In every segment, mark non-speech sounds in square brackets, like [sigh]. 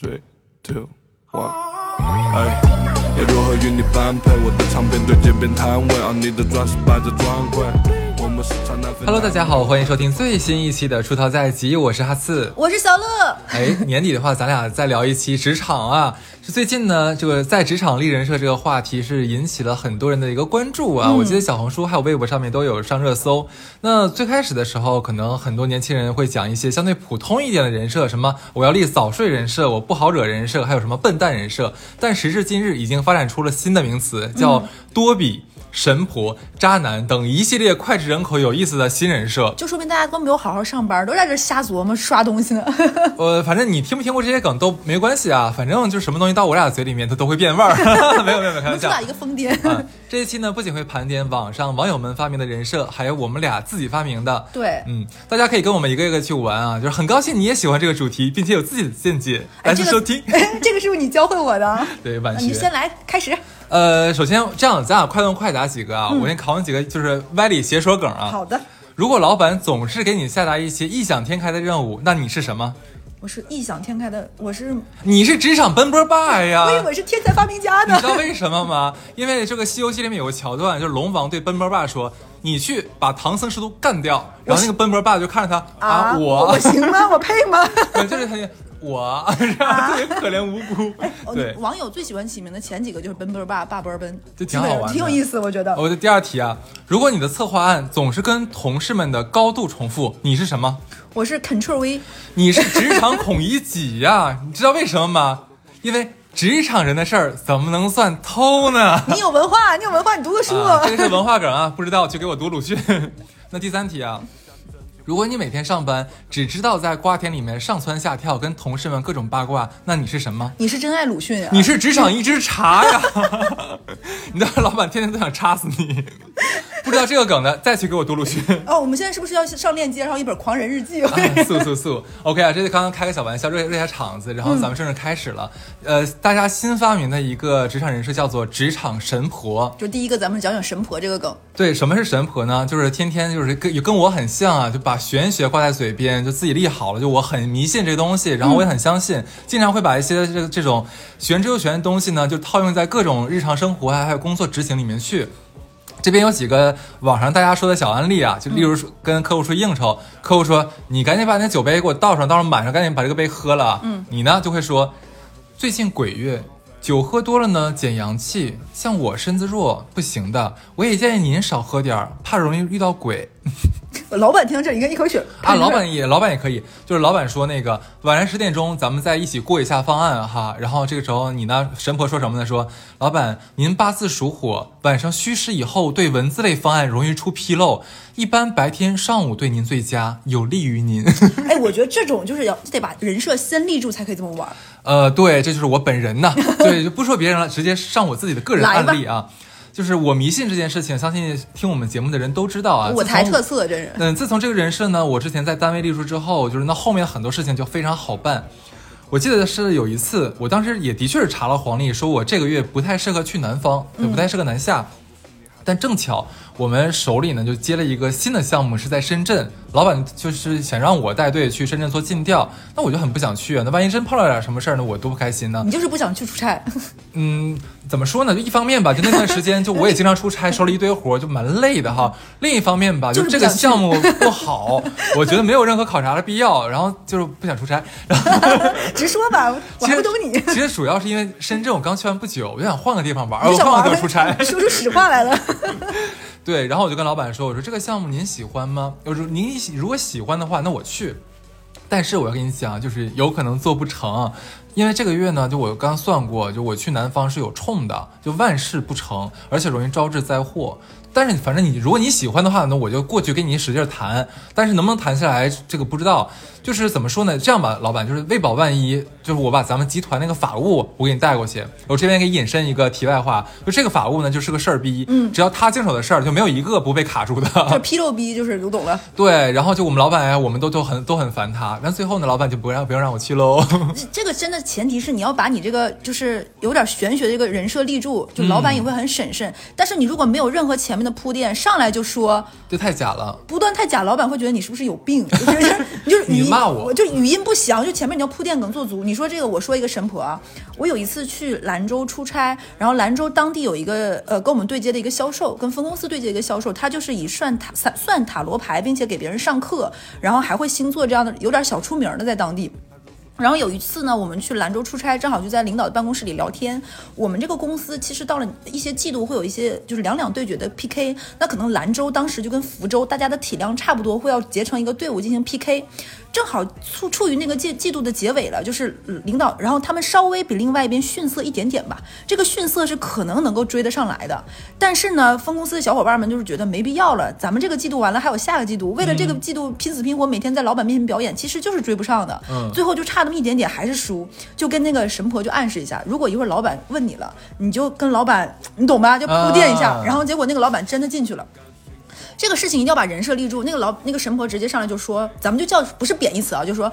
three, two, one。哎，要如何与你般配？我的唱片对街边摊位，而你的钻石摆在专柜。Hello，大家好，欢迎收听最新一期的《出逃在即》，我是哈刺。我是小乐。哎，年底的话，咱俩再聊一期职场啊。是最近呢，这个在职场立人设这个话题是引起了很多人的一个关注啊。我记得小红书还有微博上面都有上热搜。那最开始的时候，可能很多年轻人会讲一些相对普通一点的人设，什么我要立早睡人设，我不好惹人设，还有什么笨蛋人设。但时至今日，已经发展出了新的名词，叫多比。神婆、渣男等一系列脍炙人口、有意思的新人设，就说明大家都没有好好上班，都在这瞎琢磨刷东西呢。[laughs] 呃，反正你听不听过这些梗都没关系啊，反正就什么东西到我俩嘴里面，它都会变味儿。[laughs] 没有没有没有，开玩笑。主打一个疯癫。啊，这一期呢，不仅会盘点网上网友们发明的人设，还有我们俩自己发明的。对，嗯，大家可以跟我们一个一个去玩啊，就是很高兴你也喜欢这个主题，并且有自己的见解，来去收听。[laughs] 这个是不是你教会我的？对，晚学。你先来开始。呃，首先这样，咱俩快问快答几个啊，我先考你几个，就是歪理邪说梗啊。好的。如果老板总是给你下达一些异想天开的任务，那你是什么？我是异想天开的，我是你是职场奔波霸呀！我以为是天才发明家呢。你知道为什么吗？[laughs] 因为这个《西游记》里面有个桥段，就是龙王对奔波霸说：“你去把唐僧师徒干掉。”然后那个奔波霸就看着他啊，我我行吗？我配吗？[laughs] 对，就是他。我，[laughs] 特别可怜无辜。[laughs] 对，网友最喜欢起名的前几个就是奔波爸、爸波奔，就挺好玩，挺有意思，我觉得。我的第二题啊，如果你的策划案总是跟同事们的高度重复，你是什么？我是 Control V。你是职场孔乙己呀？[laughs] 你知道为什么吗？因为职场人的事儿怎么能算偷呢？你有文化，你有文化，你读个书。啊、这个是文化梗啊，不知道就给我读鲁迅。那第三题啊。如果你每天上班只知道在瓜田里面上蹿下跳，跟同事们各种八卦，那你是什么？你是真爱鲁迅啊！你是职场一只茶呀！[laughs] 你的老板天天都想插死你。不知道这个梗的，再去给我读鲁迅。[laughs] 哦，我们现在是不是要上链接，然后一本《狂人日记》啊？速速速！OK 啊，这是刚刚开个小玩笑，热热下场子，然后咱们正式开始了。嗯、[laughs] 呃，大家新发明的一个职场人士叫做职场神婆。就第一个，咱们讲讲神婆这个梗。对，什么是神婆呢？就是天天就是跟跟我很像啊，就把玄学挂在嘴边，就自己立好了，就我很迷信这东西，然后我也很相信，嗯、经常会把一些这这种玄之又玄的东西呢，就套用在各种日常生活啊，还有工作执行里面去。这边有几个网上大家说的小案例啊，就例如说跟客户说应酬，嗯、客户说你赶紧把那酒杯给我倒上，到时候满上，赶紧把这个杯喝了。嗯，你呢就会说，最近鬼月。酒喝多了呢，减阳气。像我身子弱，不行的。我也建议您少喝点儿，怕容易遇到鬼。老板听到这，应该一口血啊！老板也，老板也可以，就是老板说那个晚上十点钟，咱们再一起过一下方案哈。然后这个时候你呢，神婆说什么呢？说老板，您八字属火，晚上戌时以后对文字类方案容易出纰漏，一般白天上午对您最佳，有利于您。哎，我觉得这种就是要得把人设先立住才可以这么玩。呃，对，这就是我本人呐。对，就不说别人了，直接上我自己的个人案例啊。就是我迷信这件事情，相信听我们节目的人都知道啊。我才特色，这人。嗯，自从这个人设呢，我之前在单位立住之后，就是那后面很多事情就非常好办。我记得是有一次，我当时也的确是查了黄历，说我这个月不太适合去南方，也不太适合南下。嗯、但正巧我们手里呢就接了一个新的项目，是在深圳，老板就是想让我带队去深圳做尽调，那我就很不想去啊。那万一真碰到点什么事儿呢，我多不开心呢。你就是不想去出差。[laughs] 嗯，怎么说呢？就一方面吧，就那段时间，就我也经常出差，收了一堆活，就蛮累的哈。[laughs] 另一方面吧，就这个项目不好，[laughs] 我觉得没有任何考察的必要，然后就是不想出差。然后直说吧，我不懂你。其实主要是因为深圳我刚去完不久，我就想换个地方玩，我换个地方出差，说出实话来了。对，然后我就跟老板说：“我说这个项目您喜欢吗？我说您如果喜欢的话，那我去。但是我要跟你讲，就是有可能做不成，因为这个月呢，就我刚算过，就我去南方是有冲的，就万事不成，而且容易招致灾祸。但是反正你如果你喜欢的话呢，我就过去跟你使劲谈。但是能不能谈下来，这个不知道。就是怎么说呢？这样吧，老板，就是为保万一，就是我把咱们集团那个法务我给你带过去。我这边给引申一个题外话，就这个法务呢，就是个事儿逼。嗯，只要他经手的事儿，就没有一个不被卡住的。就纰漏 [laughs] 逼，就是读懂了。对，然后就我们老板呀，我们都都很都很烦他。但最后呢，老板就不让不用让我去喽。这个真的前提是你要把你这个就是有点玄学的一个人设立住，就老板也会很审慎。嗯、但是你如果没有任何前面面的铺垫，上来就说这太假了。不断太假，老板会觉得你是不是有病？[laughs] 就是 [laughs] 就是语音你骂我就语音不详，就前面你要铺垫梗做足。你说这个，我说一个神婆啊，我有一次去兰州出差，然后兰州当地有一个呃跟我们对接的一个销售，跟分公司对接的一个销售，他就是以算塔算算塔罗牌，并且给别人上课，然后还会星座这样的，有点小出名的在当地。然后有一次呢，我们去兰州出差，正好就在领导的办公室里聊天。我们这个公司其实到了一些季度会有一些就是两两对决的 PK，那可能兰州当时就跟福州大家的体量差不多，会要结成一个队伍进行 PK。正好处处于那个季季度的结尾了，就是呃领导，然后他们稍微比另外一边逊色一点点吧。这个逊色是可能能够追得上来的，但是呢，分公司的小伙伴们就是觉得没必要了，咱们这个季度完了还有下个季度，为了这个季度拼死拼活，每天在老板面前表演，其实就是追不上的。嗯最后就差那么一点点，还是输，就跟那个神婆就暗示一下，如果一会儿老板问你了，你就跟老板，你懂吧？就铺垫一下，啊然后结果那个老板真的进去了。这个事情一定要把人设立住。那个老那个神婆直接上来就说，咱们就叫不是贬义词啊，就说。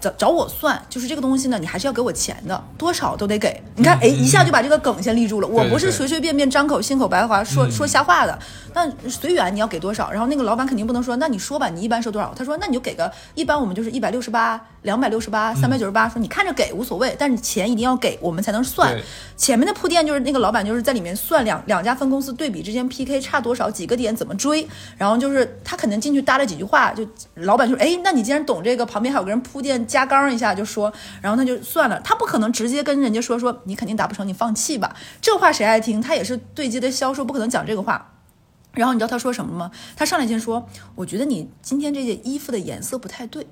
找找我算，就是这个东西呢，你还是要给我钱的，多少都得给。你看，哎，一下就把这个梗先立住了。我不是随随便便张口信口白话说说瞎话的，那随缘你要给多少。然后那个老板肯定不能说，那你说吧，你一般收多少？他说，那你就给个，一般我们就是一百六十八、两百六十八、三百九十八。说你看着给无所谓，但是钱一定要给，我们才能算。前面的铺垫就是那个老板就是在里面算两两家分公司对比之间 PK 差多少，几个点怎么追，然后就是他可能进去搭了几句话，就老板就说，哎，那你既然懂这个，旁边还有个人铺垫加纲一下就说，然后他就算了，他不可能直接跟人家说说你肯定达不成，你放弃吧，这话谁爱听？他也是对接的销售，不可能讲这个话。然后你知道他说什么吗？他上来先说，我觉得你今天这件衣服的颜色不太对。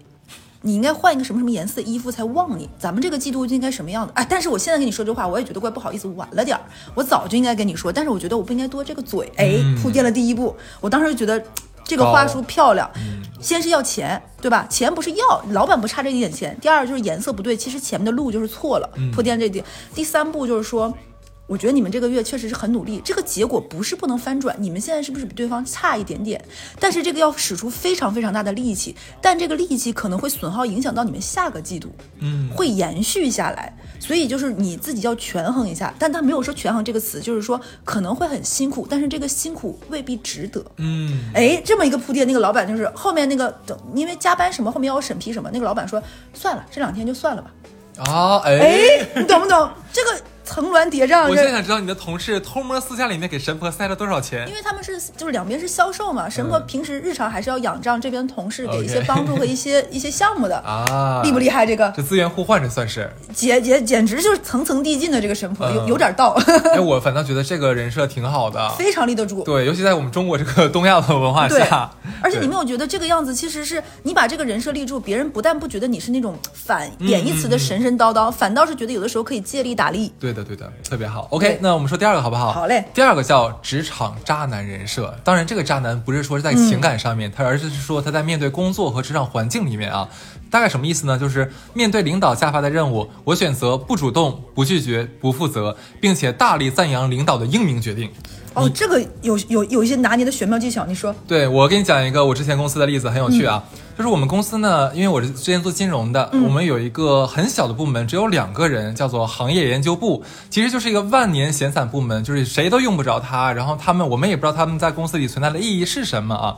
你应该换一个什么什么颜色的衣服才旺你。咱们这个季度就应该什么样的？哎，但是我现在跟你说这话，我也觉得怪不好意思，晚了点儿。我早就应该跟你说，但是我觉得我不应该多这个嘴。哎，铺垫了第一步，我当时就觉得这个话术漂亮。先是要钱，对吧？钱不是要，老板不差这一点钱。第二就是颜色不对，其实前面的路就是错了，铺垫这点。第三步就是说。我觉得你们这个月确实是很努力，这个结果不是不能翻转。你们现在是不是比对方差一点点？但是这个要使出非常非常大的力气，但这个力气可能会损耗影响到你们下个季度，嗯，会延续下来。所以就是你自己要权衡一下，但他没有说权衡这个词，就是说可能会很辛苦，但是这个辛苦未必值得。嗯，哎，这么一个铺垫，那个老板就是后面那个等，因为加班什么，后面要审批什么，那个老板说算了，这两天就算了吧。啊，哎，哎，你懂不懂？这个层峦叠嶂，我现在想知道你的同事偷摸私下里面给神婆塞了多少钱因？为他们是就是两边是销售嘛，神婆平时日常还是要仰仗这边同事给一些帮助和一些 [laughs] 一些项目的，啊，厉不厉害？这个这资源互换，这算是。简简简直就是层层递进的这个神婆，有嗯有点道，[laughs] 哎，我反倒觉得这个人设挺好的。非常立得住。对，尤其在我们中国这个东亚的文化下，，而且你没有觉得这个样子，其实是你把这个人设立住，别人不但不觉得你是那种反贬义词的神神叨叨，反倒是觉得有的时候可以借力打力。对的，对的，特别好。OK，那我们说第二个好不好？好嘞第二个叫职场渣男人设。当然，这个渣男不是说是在情感上面，他而是说他在面对工作和职场环境里面啊，大概什么意思呢？就是面对领导下发的任务，我选择不主动、不拒绝、不负责，并且大力赞扬领导的英明决定。哦，这个有有有一些拿捏的玄妙技巧，你说？对我给你讲一个我之前公司的例子，很有趣啊。就是我们公司呢，因为我是之前做金融的，我们有一个很小的部门，只有两个人，叫做行业研究部，其实就是一个万年闲散部门，就是谁都用不着它。然后他们，我们也不知道他们在公司里存在的意义是什么啊，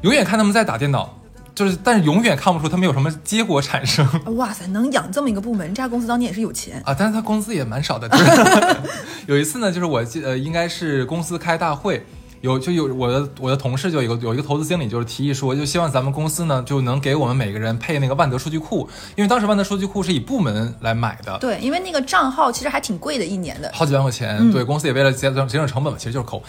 永远看他们在打电脑，就是但是永远看不出他们有什么结果产生。[laughs] 哇塞，能养这么一个部门，这家公司当年也是有钱。啊，但是他工资也蛮少的。就是 [laughs] 有一次呢，就是我记呃，应该是公司开大会。有就有我的我的同事就有一个有一个投资经理就是提议说，就希望咱们公司呢就能给我们每个人配那个万德数据库，因为当时万德数据库是以部门来买的，对，因为那个账号其实还挺贵的，一年的。好几万块钱，对公司也为了节省节省成本嘛，其实就是抠。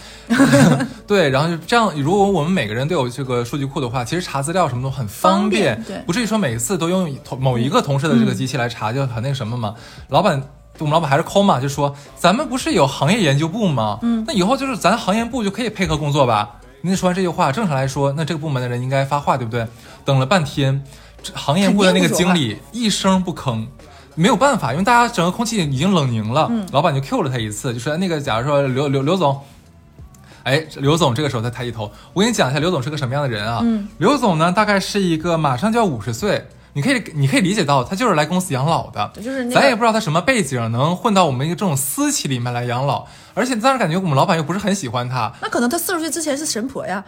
[laughs] 对，然后就这样，如果我们每个人都有这个数据库的话，其实查资料什么都很方便，方便对不至于说每次都用同某一个同事的这个机器来查，就很那个什么嘛。老板。我们老板还是抠嘛，就说咱们不是有行业研究部吗？嗯，那以后就是咱行业部就可以配合工作吧。您说完这句话，正常来说，那这个部门的人应该发话，对不对？等了半天，行业部的那个经理一声不吭。没有办法，因为大家整个空气已经冷凝了。老板就 Q 了他一次，就说那个，假如说刘刘刘总，哎，刘总这个时候他抬起头，我给你讲一下刘总是个什么样的人啊？嗯，刘总呢，大概是一个马上就要五十岁，你可以你可以理解到他就是来公司养老的，就是那个咱也不知道他什么背景，能混到我们一个这种私企里面来养老，而且当时感觉我们老板又不是很喜欢他，那可能他四十岁之前是神婆呀，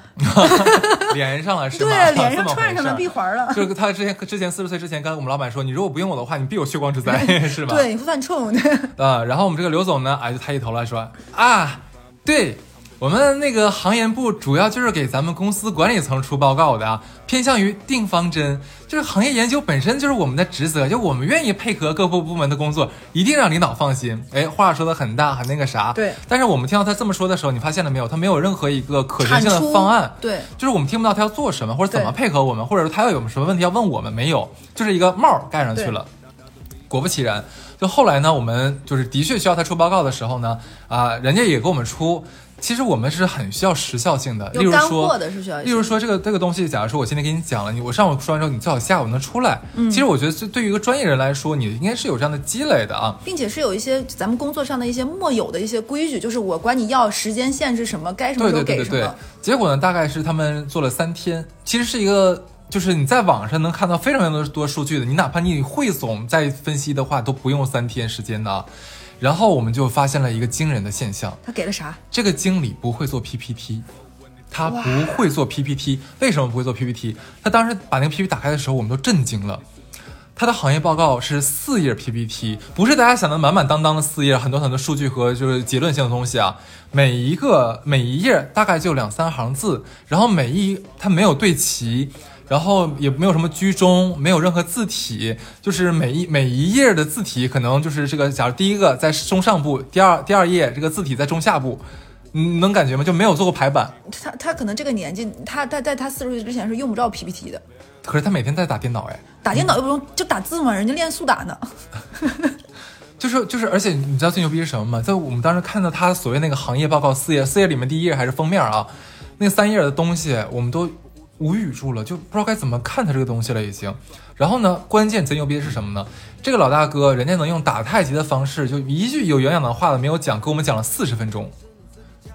连上了是吗？对，脸上 [laughs] 串上了闭环了。就是他之前之前四十岁之前跟我们老板说，你如果不用我的话，你必有血光之灾，[laughs] [laughs] 是吧？对，你会犯冲。啊，然后我们这个刘总呢，哎，就抬起头来说啊，对我们那个行业部主要就是给咱们公司管理层出报告的啊，偏向于定方针，就是行业研究本身就是我们的职责，就我们愿意配合各部部门的工作，一定让领导放心。哎，话说的很大，很那个啥。对但是我们听到他这么说的时候，你发现了没有？他没有任何一个可行性的方案。对就是我们听不到他要做什么，或者怎么配合我们，或者说他要有什么问题要问我们，没有，就是一个帽儿盖上去对了。果不其然，就后来呢，我们就是的确需要他出报告的时候呢，啊、人家也给我们出。其实我们是很需要时效性的，例有干如说货的是需要例如说这个这个东西，假如说我今天给你讲了，你我上午说完之后，你最好下午能出来。嗯其实我觉得这对于一个专业人来说，你应该是有这样的积累的啊。并且是有一些咱们工作上的一些莫有的一些规矩，就是我管你要时间限制什么，该什么时候对对对对给什么。。结果呢，大概是他们做了三天，其实是一个。就是你在网上能看到非常非常多数据的，你哪怕你汇总再分析的话，都不用三天时间的啊。然后我们就发现了一个惊人的现象，他给了啥？这个经理不会做 PPT，他不会做 PPT。为什么不会做 PPT？他当时把那个 PPT 打开的时候，我们都震惊了。他的行业报告是四页 PPT，不是大家想的满满当当的四页，很多很多数据和就是结论性的东西啊。每一个每一页大概就两三行字，然后每一它没有对齐，然后也没有什么居中，没有任何字体，就是每一每一页的字体可能就是这个，假如第一个在中上部，第二第二页这个字体在中下部，你能感觉吗？就没有做过排版，他他可能这个年纪，他他在他四十岁之前是用不着 PPT 的，可是他每天在打电脑哎。打电脑又不用就打字嘛，人家练速打呢。[laughs] 就是就是，而且你知道最牛逼是什么吗？在我们当时看到他所谓那个行业报告四页，四页里面第一页还是封面啊，那三页的东西我们都无语住了，就不知道该怎么看他这个东西了已经。然后呢，关键贼牛逼的是什么呢？这个老大哥人家能用打太极的方式，就一句有营养的话都没有讲，给我们讲了四十分钟。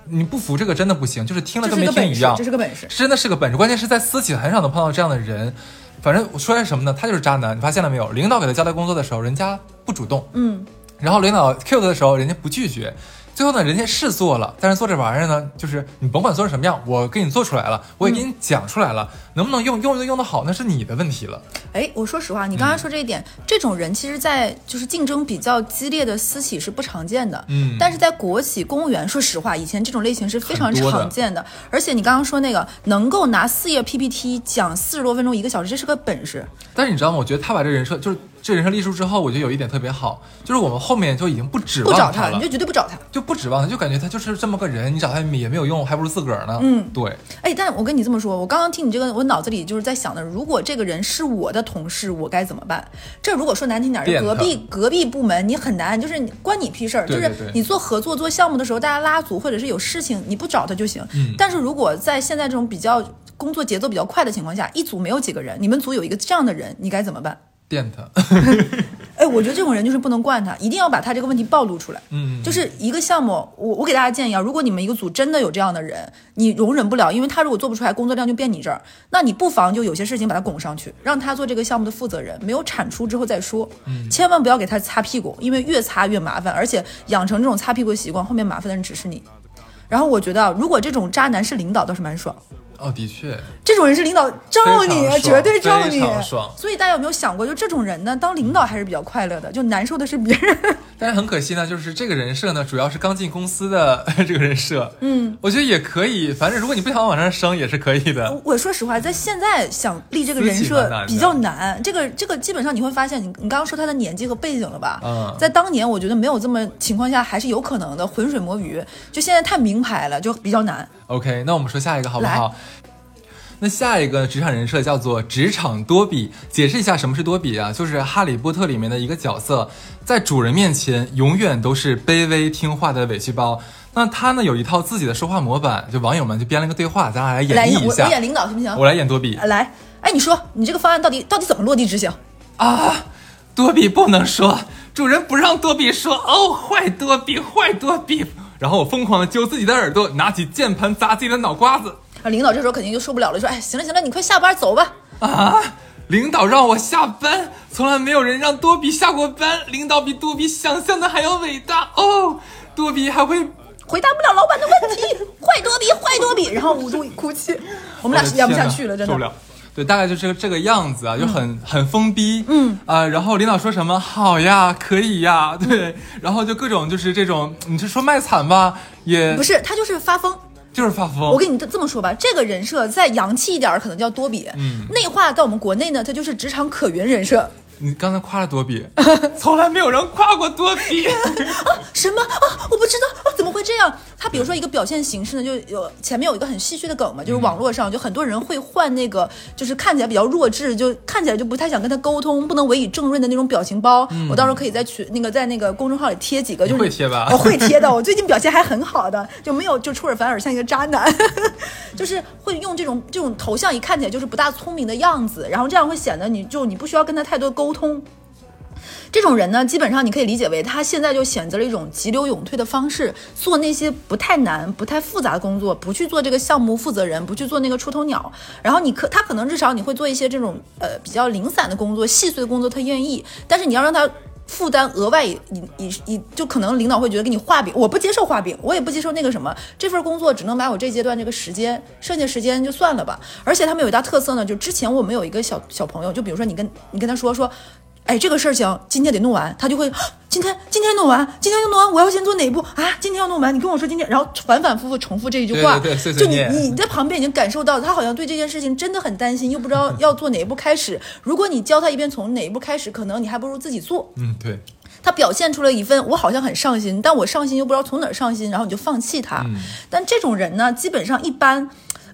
你不服这个真的不行，就是听了跟没听一样，，这是个本事。真的是个本事。关键是在私企很少能碰到这样的人。反正我说的是什么呢？他就是渣男，你发现了没有？领导给他交代工作的时候，人家不主动，嗯，然后领导 Q 他的时候，人家不拒绝。最后呢，人家是做了，但是做这玩意儿呢，就是你甭管做成什么样，我给你做出来了，我也给你讲出来了，能不能用用用得好，那是你的问题了。哎，我说实话，你刚才说这一点，这种人其实，在就是竞争比较激烈的私企是不常见的。嗯但是在国企、公务员，说实话，以前这种类型是非常常见的。而且你刚刚说那个能够拿四页 PPT 讲四十多分钟、一个小时，这是个本事。但是你知道吗？我觉得他把这人设就是这人生立书之后，我觉得有一点特别好，就是我们后面就已经不指望不找他，了你就，绝对不找他。就不指望他，就感觉他就是这么个人，你找他也没有用，还不如自个儿呢。嗯，对，哎，但我跟你这么说，我刚刚听你这个，我脑子里就是在想的，如果这个人是我的同事，我该怎么办？这如果说难听点儿，隔壁隔壁部门你很难，就是关你屁事儿。就是你做合作做项目的时候，大家拉组或者是有事情，你不找他就行。嗯但是如果在现在这种比较工作节奏比较快的情况下，一组没有几个人，你们组有一个这样的人，你该怎么办？电他。[laughs] 哎，我觉得这种人就是不能惯他，一定要把他这个问题暴露出来。嗯，就是一个项目，我我给大家建议啊，如果你们一个组真的有这样的人，你容忍不了，因为他如果做不出来，工作量就变你这儿，那你不妨就有些事情把他拱上去，让他做这个项目的负责人，没有产出之后再说。嗯千万不要给他擦屁股，因为越擦越麻烦，而且养成这种擦屁股的习惯，后面麻烦的人只是你。然后我觉得啊，如果这种渣男是领导，倒是蛮爽。哦，的确，这种人是领导罩你绝对罩你爽。所以大家有没有想过，就这种人呢，当领导还是比较快乐的，就难受的是别人。[laughs] 但是很可惜呢，就是这个人设呢，主要是刚进公司的 [laughs] 这个人设。嗯，我觉得也可以，反正如果你不想往上升，也是可以的。我我说实话，在现在想立这个人设比较难。这个这个基本上你会发现，你你刚刚说他的年纪和背景了吧？嗯在当年我觉得没有这么情况下还是有可能的，浑水摸鱼。就现在太名牌了，就比较难。OK，那我们说下一个好不好？那下一个职场人设叫做职场多比。解释一下什么是多比啊？就是《哈利波特》里面的一个角色，在主人面前永远都是卑微听话的委屈包。那他呢有一套自己的说话模板，就网友们就编了个对话，咱俩来演，绎一下我我。演领导行不行？我来演多比啊来，哎，你说你这个方案到底到底怎么落地执行？啊！多比不能说，主人不让多比说。哦，坏多比，坏多比。然后我疯狂的揪自己的耳朵，拿起键盘砸自己的脑瓜子。啊，领导这时候肯定就受不了了，说，哎，行了行了，你快下班走吧。啊！领导让我下班，从来没有人让多比下过班。领导比多比想象的还要伟大哦，多比还会。回答不了老板的问题，[laughs] 坏多比，坏多比，然后捂住哭泣，我们俩是演不下去了，真的受不了。对，大概就是个这个样子啊，就很很疯逼，嗯啊，然后领导说什么好呀，可以呀，对，[laughs] 然后就各种就是这种，你是说卖惨吧，也不是，他就是发疯，就是发疯。我跟你这么说吧，这个人设再洋气一点，可能叫多比，嗯，内化到我们国内呢，他就是职场可云人设。你刚才夸了多比，[laughs] 从来没有人夸过多比 [laughs] 啊。什么啊？我不知道啊，怎么会这样？他比如说一个表现形式呢，就有前面有一个很戏谑的梗嘛，就是网络上就很多人会换那个，就是看起来比较弱智，就看起来就不太想跟他沟通，不能委以正论的那种表情包。我到时候可以在群那个在那个公众号里贴几个，就是会贴吧？我会贴的，[laughs] 我最近表现还很好的，就没有就出尔反尔像一个渣男，就是会用这种这种头像，一看起来就是不大聪明的样子，然后这样会显得你就你不需要跟他太多沟沟通。这种人呢，基本上你可以理解为他现在就选择了一种急流勇退的方式，做那些不太难、不太复杂的工作，不去做这个项目负责人，不去做那个出头鸟。然后你可他可能至少你会做一些这种呃比较零散的工作、细碎的工作，他愿意。但是你要让他负担额外，你你你就可能领导会觉得给你画饼，我不接受画饼，我也不接受那个什么，这份工作只能买我这阶段这个时间，剩下时间就算了吧。而且他们有一大特色呢，就之前我们有一个小小朋友，就比如说你跟你跟他说说。哎，这个事儿行，今天得弄完，他就会 [gasps] 今天今天弄完，今天就弄完，我要先做哪一步啊？今天要弄完，你跟我说今天，然后反反复复重复这一句话，对对就你你在旁边已经感受到他好像对这件事情真的很担心，又不知道要做哪一步开始。如果你教他一遍从哪一步开始，可能你还不如自己做。嗯，对。他表现出了一份我好像很上心，但我上心又不知道从哪儿上心，然后你就放弃他。但这种人呢，基本上一般。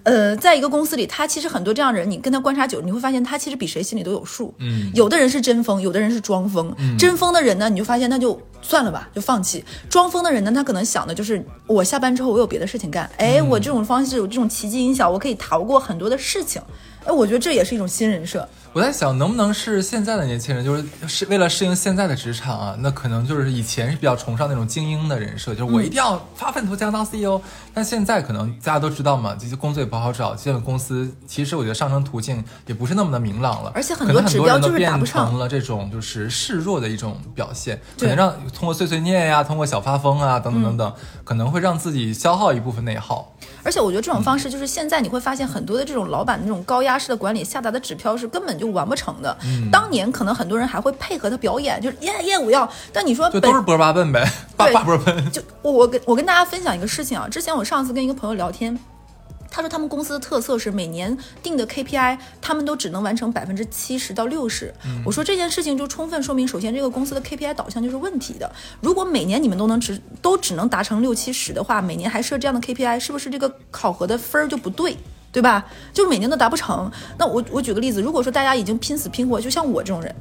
呃，在一个公司里，他其实很多这样人，你跟他观察久，你会发现他其实比谁心里都有数。嗯，有的人是真疯，有的人是装疯。真疯的人呢，你就发现那就算了吧，就放弃。装疯的人呢，他可能想的就是我下班之后我有别的事情干。哎，我这种方式有这种奇迹音效，我可以逃过很多的事情。哎，我觉得这也是一种新人设。我在想，能不能是现在的年轻人，就是是为了适应现在的职场啊？那可能就是以前是比较崇尚那种精英的人设，就是我一定要发愤图强当 CEO。但现在可能大家都知道嘛，这些工作也不好找，基本公司其实我觉得上升途径也不是那么的明朗了。而且很多指标就是变成了这种就是示弱的一种表现，可能让通过碎碎念呀，通过小发疯啊，等等等等，可能会让自己消耗一部分内耗。而且我觉得这种方式就是现在你会发现很多的这种老板那种高压式的管理下达的指标是根本就完不成的。当年可能很多人还会配合他表演，就是耶耶我要。但你说就都是波巴笨呗，巴巴波笨。就我我跟我跟大家分享一个事情啊，之前我上次跟一个朋友聊天。他说他们公司的特色是每年定的 KPI，他们都只能完成百分之七十到六十。我说这件事情就充分说明，首先这个公司的 KPI 导向就是问题的。如果每年你们都能只都只能达成六七十的话，每年还设这样的 KPI，是不是这个考核的分儿就不对，对吧？就每年都达不成。那我我举个例子，如果说大家已经拼死拼活，就像我这种人。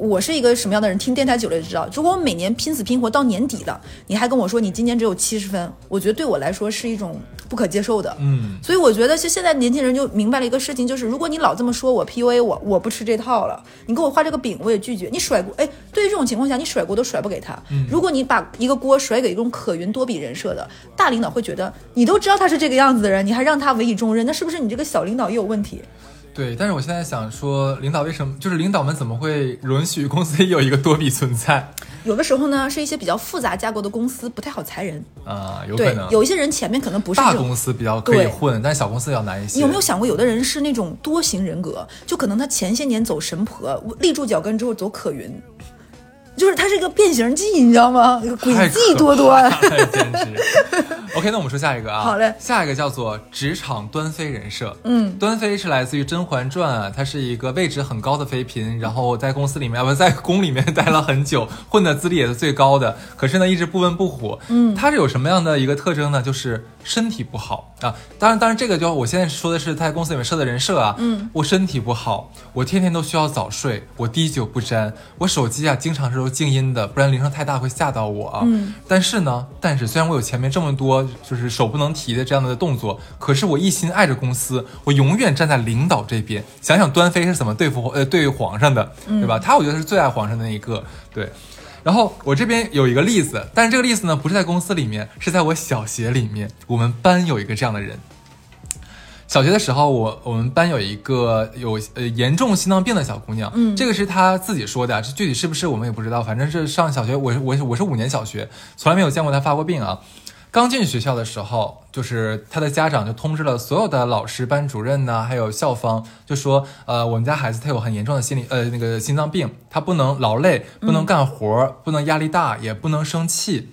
我是一个什么样的人？听电台久了就知道。如果我每年拼死拼活到年底了，你还跟我说你今年只有七十分，我觉得对我来说是一种不可接受的。嗯，所以我觉得现现在年轻人就明白了一个事情，就是如果你老这么说我 PUA 我，我不吃这套了。你给我画这个饼，我也拒绝。你甩锅，哎，对于这种情况下，你甩锅都甩不给他。如果你把一个锅甩给一种可云多比人设的大领导，会觉得你都知道他是这个样子的人，你还让他委以重任，那是不是你这个小领导也有问题？对，但是我现在想说，领导为什么就是领导们怎么会允许公司 [laughs] 有一个多比存在？有的时候呢，是一些比较复杂架构的公司不太好裁人啊，有可能有一些人前面可能不是大公司比较可以混，但小公司要难一些。你有没有想过，有的人是那种多型人格，就可能他前些年走神婆，立住脚跟之后走可云。就是它是一个变形计，你知道吗？诡计多端，[laughs] 简直。OK，那我们说下一个啊。好嘞。下一个叫做职场端妃人设。嗯，端妃是来自于《甄嬛传》啊，她是一个位置很高的妃嫔，然后在公司里面，不 [laughs] 在宫里面待了很久，混的资历也是最高的。可是呢，一直不温不火。嗯，她是有什么样的一个特征呢？就是身体不好啊。当然，当然，这个就我现在说的是他在公司里面设的人设啊。嗯，我身体不好，我天天都需要早睡，我滴酒不沾，我手机啊经常是都。静音的，不然铃声太大会吓到我啊。嗯，但是呢，但是虽然我有前面这么多就是手不能提的这样的动作，可是我一心爱着公司，我永远站在领导这边。想想端妃是怎么对付呃对皇上的，对吧？他我觉得是最爱皇上的那一个。对，然后我这边有一个例子，但是这个例子呢不是在公司里面，是在我小学里面，我们班有一个这样的人。小学的时候，我我们班有一个有呃严重心脏病的小姑娘，嗯，这个是她自己说的，这具体是不是我们也不知道，反正是上小学，我是我是我是五年小学，从来没有见过她发过病啊。刚进学校的时候，就是他的家长就通知了所有的老师、班主任呢，还有校方，就说，呃，我们家孩子他有很严重的心理呃那个心脏病，他不能劳累，不能干活，不能压力大，也不能生气。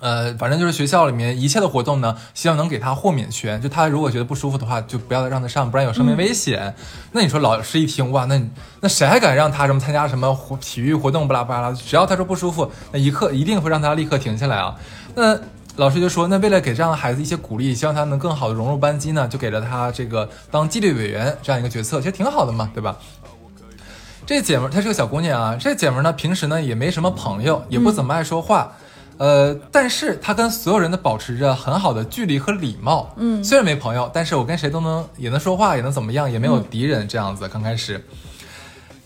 呃，反正就是学校里面一切的活动呢，希望能给他豁免权。就他如果觉得不舒服的话，就不要让他上，不然有生命危险。那你说老师一听哇，那那谁还敢让他什么参加什么活体育活动巴拉巴拉？只要他说不舒服，那一刻一定会让他立刻停下来啊。那老师就说，那为了给这样的孩子一些鼓励，希望他能更好的融入班级呢，就给了他这个当纪律委员这样一个角色，其实挺好的嘛，对吧？这姐们儿她是个小姑娘啊，这姐们儿呢平时呢也没什么朋友，也不怎么爱说话。呃，但是他跟所有人都保持着很好的距离和礼貌。嗯，虽然没朋友，但是我跟谁都能也能说话，也能怎么样，也没有敌人这样子。刚开始。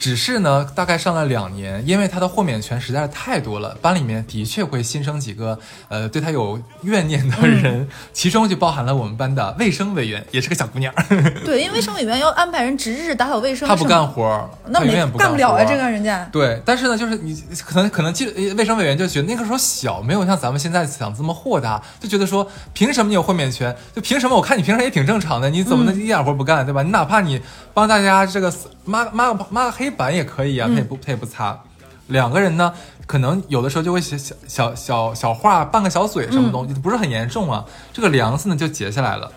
只是呢，大概上了两年，因为他的豁免权实在是太多了，班里面的确会新生几个呃对他有怨念的人，其中就包含了我们班的卫生委员，也是个小姑娘。对，因为卫生委员要安排人值日打扫卫生，他不干活，那永远不干不了啊，这个人家。对，但是呢，就是你可能可能记卫生委员就觉得那个时候小，没有像咱们现在想这么豁达，就觉得说凭什么你有豁免权？就凭什么？我看你平时也挺正常的，你怎么能一点活不干，对吧？你哪怕你帮大家这个抹抹抹个黑板也可以啊。他也不，他也不擦。两个人呢，可能有的时候就会写小小小小话，拌个小嘴，什么东西不是很严重啊。这个梁子呢就结下来了。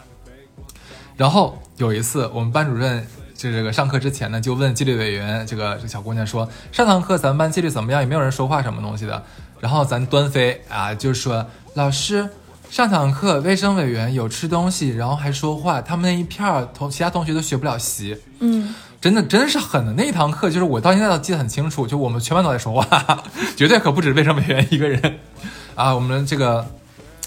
然后有一次，我们班主任就这个上课之前呢，就问纪律委员这个这小姑娘说：“上堂课咱们班纪律怎么样？也没有人说话什么东西的？”然后咱端飞啊就说：“老师，上堂课卫生委员有吃东西，然后还说话，他们那一片同其他同学都学不了习。”嗯。真的真是狠的那一堂课，就是我到现在都记得很清楚，就我们全班都在说话，[laughs] 绝对可不止卫生委员一个人啊！我们这个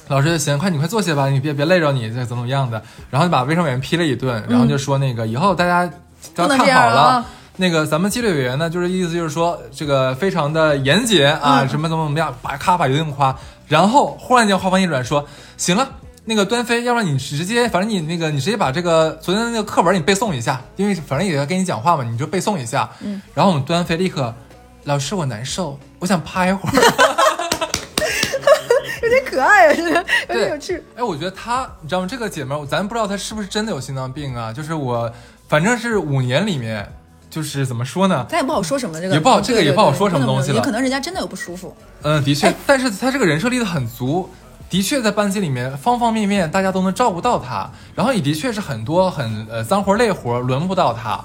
老师就行，快你快坐下吧，你别别累着你，这怎么怎么样的？然后就把卫生委员批了一顿，然后就说那个以后大家都要看好了，那个咱们纪律委员呢，就是意思就是说这个非常的严谨啊，什么怎么怎么样，把咔把一顿夸，然后忽然间话锋一转说，行了。那个端飞，要不然你直接，反正你那个，你直接把这个昨天的那个课文你背诵一下，因为反正也要跟你讲话嘛，你就背诵一下。嗯。然后我们端飞立刻，老师我难受，我想趴一会儿。[laughs] 有点可爱啊，是有点有趣。哎，我觉得她，你知道吗？这个姐们儿，咱不知道她是不是真的有心脏病啊？就是我，反正是五年里面，就是怎么说呢？咱也不好说什么这个，也不好，这个也不好说什么东西了。也可能人家真的有不舒服。嗯，的确，但是她这个人设立的很足。的确，在班级里面方方面面，大家都能照顾到他，然后也的确是很多很呃脏活累活轮不到他，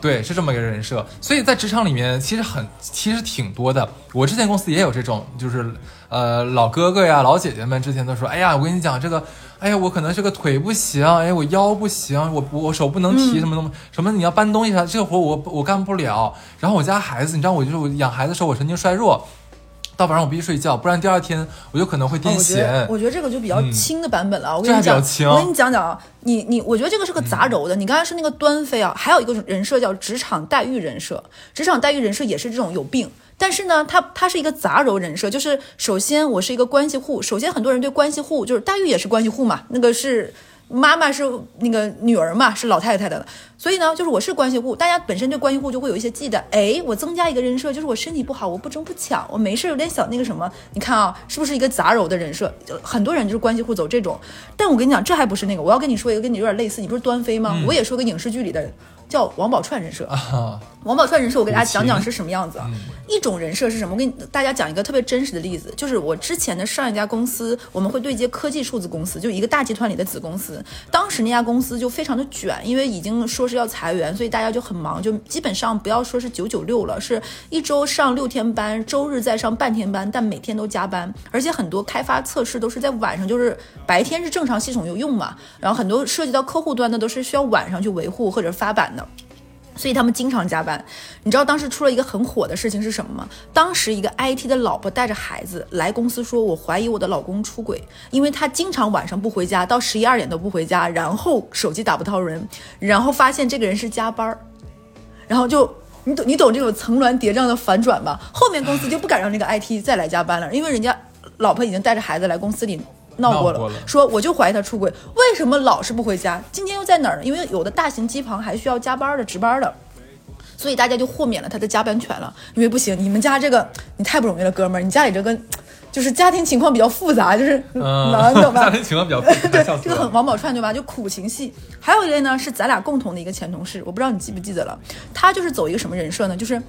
对，是这么一个人设。所以在职场里面，其实很其实挺多的。我之前公司也有这种，就是呃老哥哥呀、老姐姐们之前都说，哎呀，我跟你讲这个，哎呀，我可能这个腿不行，哎，我腰不行，我我手不能提什么东西，什么你要搬东西啥，这个活我我干不了。然后我家孩子，你知道，我就是我养孩子的时候，我神经衰弱。到晚上我必须睡觉，不然第二天我就可能会癫痫。我觉得这个就比较轻的版本了。我跟你讲，我跟你讲讲啊，你你，我觉得这个是个杂糅的。你刚才说那个端妃啊，还有一个人设叫职场待遇人设，职场待遇人设也是这种有病。但是呢，他他是一个杂糅人设，就是首先我是一个关系户，首先很多人对关系户就是待遇也是关系户嘛，那个是。妈妈是那个女儿嘛，是老太太的，所以呢，就是我是关系户，大家本身对关系户就会有一些忌惮。哎，我增加一个人设，就是我身体不好，我不争不抢，我没事有点小那个什么。你看啊，是不是一个杂糅的人设？很多人就是关系户走这种。但我跟你讲，这还不是那个，我要跟你说一个跟你有点类似，你不是端妃吗？我也说个影视剧里的。叫王宝钏人设，[laughs] 王宝钏人设，我给大家讲讲是什么样子啊？一种人设是什么？我给大家讲一个特别真实的例子，就是我之前的上一家公司，我们会对接科技数字公司，就一个大集团里的子公司。当时那家公司就非常的卷，因为已经说是要裁员，所以大家就很忙，就基本上不要说是九九六了，是一周上六天班，周日再上半天班，但每天都加班，而且很多开发测试都是在晚上，就是白天是正常系统有用嘛，然后很多涉及到客户端的都是需要晚上去维护或者发版的。所以他们经常加班。你知道当时出了一个很火的事情是什么吗？当时一个 IT 的老婆带着孩子来公司说：“我怀疑我的老公出轨，因为他经常晚上不回家，到十一二点都不回家，然后手机打不到人，然后发现这个人是加班儿，然后就你懂你懂这种层峦叠嶂的反转吧？后面公司就不敢让那个 IT 再来加班了，因为人家老婆已经带着孩子来公司里。”闹过了，过了说我就怀疑他出轨，为什么老是不回家？今天又在哪儿呢？因为有的大型机房还需要加班的、值班的。所以大家就豁免了他的加班权了，因为不行，你们家这个你太不容易了，哥们儿，你家里这个就是家庭情况比较复杂，就是嗯，难懂吧 [laughs] 家？庭情况比较复杂，[laughs] 这个很。王宝钏对吧？就苦情戏。还有一类呢，是咱俩共同的一个前同事，我不知道你记不记得了。他就是走一个什么人设呢？就是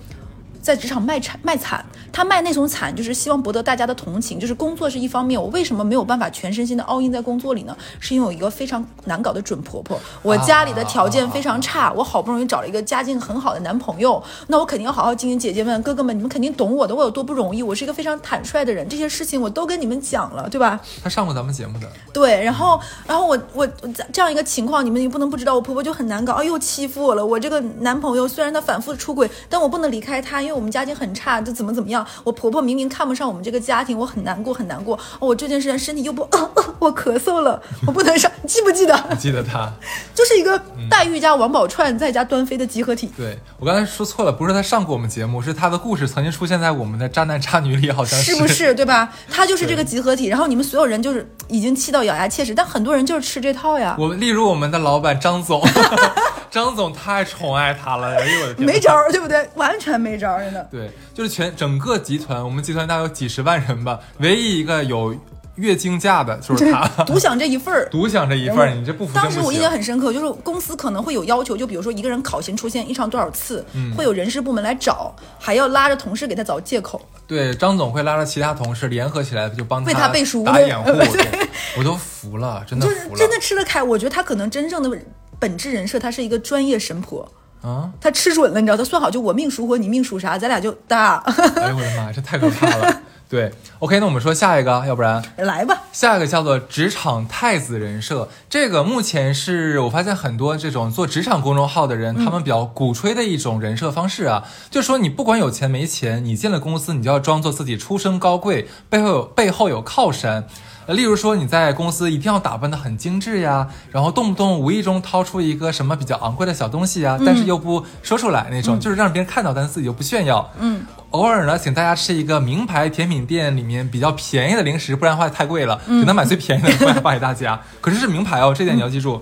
在职场卖惨卖惨，他卖那种惨，就是希望博得大家的同情。就是工作是一方面，我为什么没有办法全身心的 all in 在工作里呢？是因为有一个非常难搞的准婆婆，我家里的条件非常差，我好不容易找了一个家境很好的男朋友，那我肯定要好好经营。姐姐们、哥哥们，你们肯定懂我的，我有多不容易。我是一个非常坦率的人，这些事情我都跟你们讲了，对吧？他上过咱们节目的，对，然后，然后我我我这样一个情况，你们也不能不知道，我婆婆就很难搞，哎呦欺负我了。我这个男朋友虽然他反复出轨，但我不能离开他，因为我们家庭很差，就怎么怎么样。我婆婆明明看不上我们这个家庭，我很难过，很难过。哦我这件事情身体又不，[coughs] 我咳嗽了，我不能上，记不记得？记得他。就是一个黛玉加王宝钏再加端妃的集合体。对我刚才说错了，不是他上过我们节目，是他的故事曾经出现在我们的渣男渣女里，好像是不是对吧？[laughs] 他就是这个集合体，然后你们所有人就是已经气到咬牙切齿，但很多人就是吃这套呀。我例如我们的老板张总，[laughs] 张总太宠爱他了，哎呦我的天，没招儿，对不对？完全没招儿，真的。对，就是全整个集团，我们集团大概有几十万人吧，唯一一个有月经假的就是他，独享这一份儿。独享这一份儿，你这不服不当时我印象。很深刻，就是公司可能会有要求，就比如说一个人考勤出现异常多少次，嗯会有人事部门来找，还要拉着同事给他找借口。对，张总会拉着其他同事联合起来，就帮为他背书打对掩护，[laughs] 对我都服了，真的就是服了。真的吃得开。我觉得他可能真正的本质人设，他是一个专业神婆，啊！他吃准了，你知道，他算好就我命属火，你命属啥，咱俩就搭，[laughs] 哎呦我的妈，这太可怕了。[laughs] 对，OK，那我们说下一个，要不然来吧。下一个叫做职场太子人设，这个目前是我发现很多这种做职场公众号的人，他们比较鼓吹的一种人设方式啊，就是说你不管有钱没钱，你进了公司，你就要装作自己出身高贵，背后有背后有靠山。呃，例如说你在公司一定要打扮的很精致呀，然后动不动无意中掏出一个什么比较昂贵的小东西呀，但是又不说出来那种，就是让别人看到，但是自己又不炫耀。嗯，偶尔呢，请大家吃一个名牌甜品店里面比较便宜的零食，不然的话太贵了，只能买最便宜的过来发给大家。可是是名牌哦，这点你要记住。